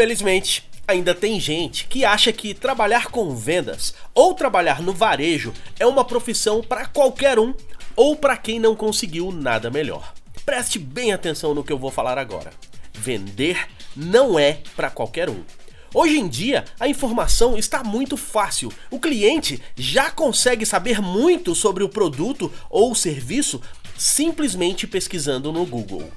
Infelizmente, ainda tem gente que acha que trabalhar com vendas ou trabalhar no varejo é uma profissão para qualquer um ou para quem não conseguiu nada melhor. Preste bem atenção no que eu vou falar agora. Vender não é para qualquer um. Hoje em dia, a informação está muito fácil. O cliente já consegue saber muito sobre o produto ou serviço simplesmente pesquisando no Google.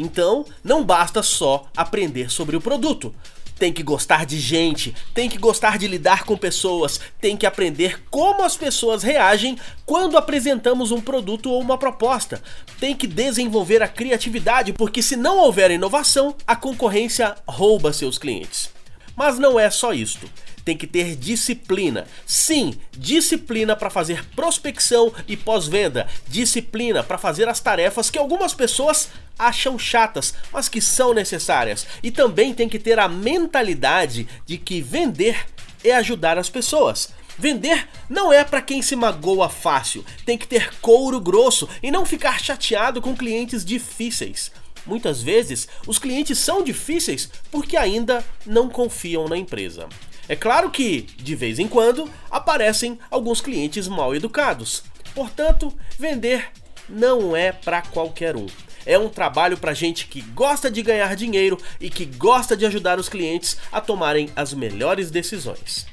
Então, não basta só aprender sobre o produto. Tem que gostar de gente, tem que gostar de lidar com pessoas, tem que aprender como as pessoas reagem quando apresentamos um produto ou uma proposta. Tem que desenvolver a criatividade, porque se não houver inovação, a concorrência rouba seus clientes. Mas não é só isto tem que ter disciplina. Sim, disciplina para fazer prospecção e pós-venda, disciplina para fazer as tarefas que algumas pessoas acham chatas, mas que são necessárias. E também tem que ter a mentalidade de que vender é ajudar as pessoas. Vender não é para quem se magoa fácil, tem que ter couro grosso e não ficar chateado com clientes difíceis. Muitas vezes, os clientes são difíceis porque ainda não confiam na empresa. É claro que, de vez em quando, aparecem alguns clientes mal educados. Portanto, vender não é para qualquer um. É um trabalho para gente que gosta de ganhar dinheiro e que gosta de ajudar os clientes a tomarem as melhores decisões.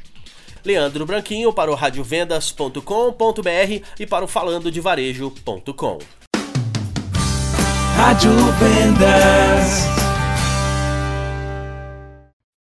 Leandro Branquinho para o radiovendas.com.br e para o falandodevarejo.com. Rádio Vendas.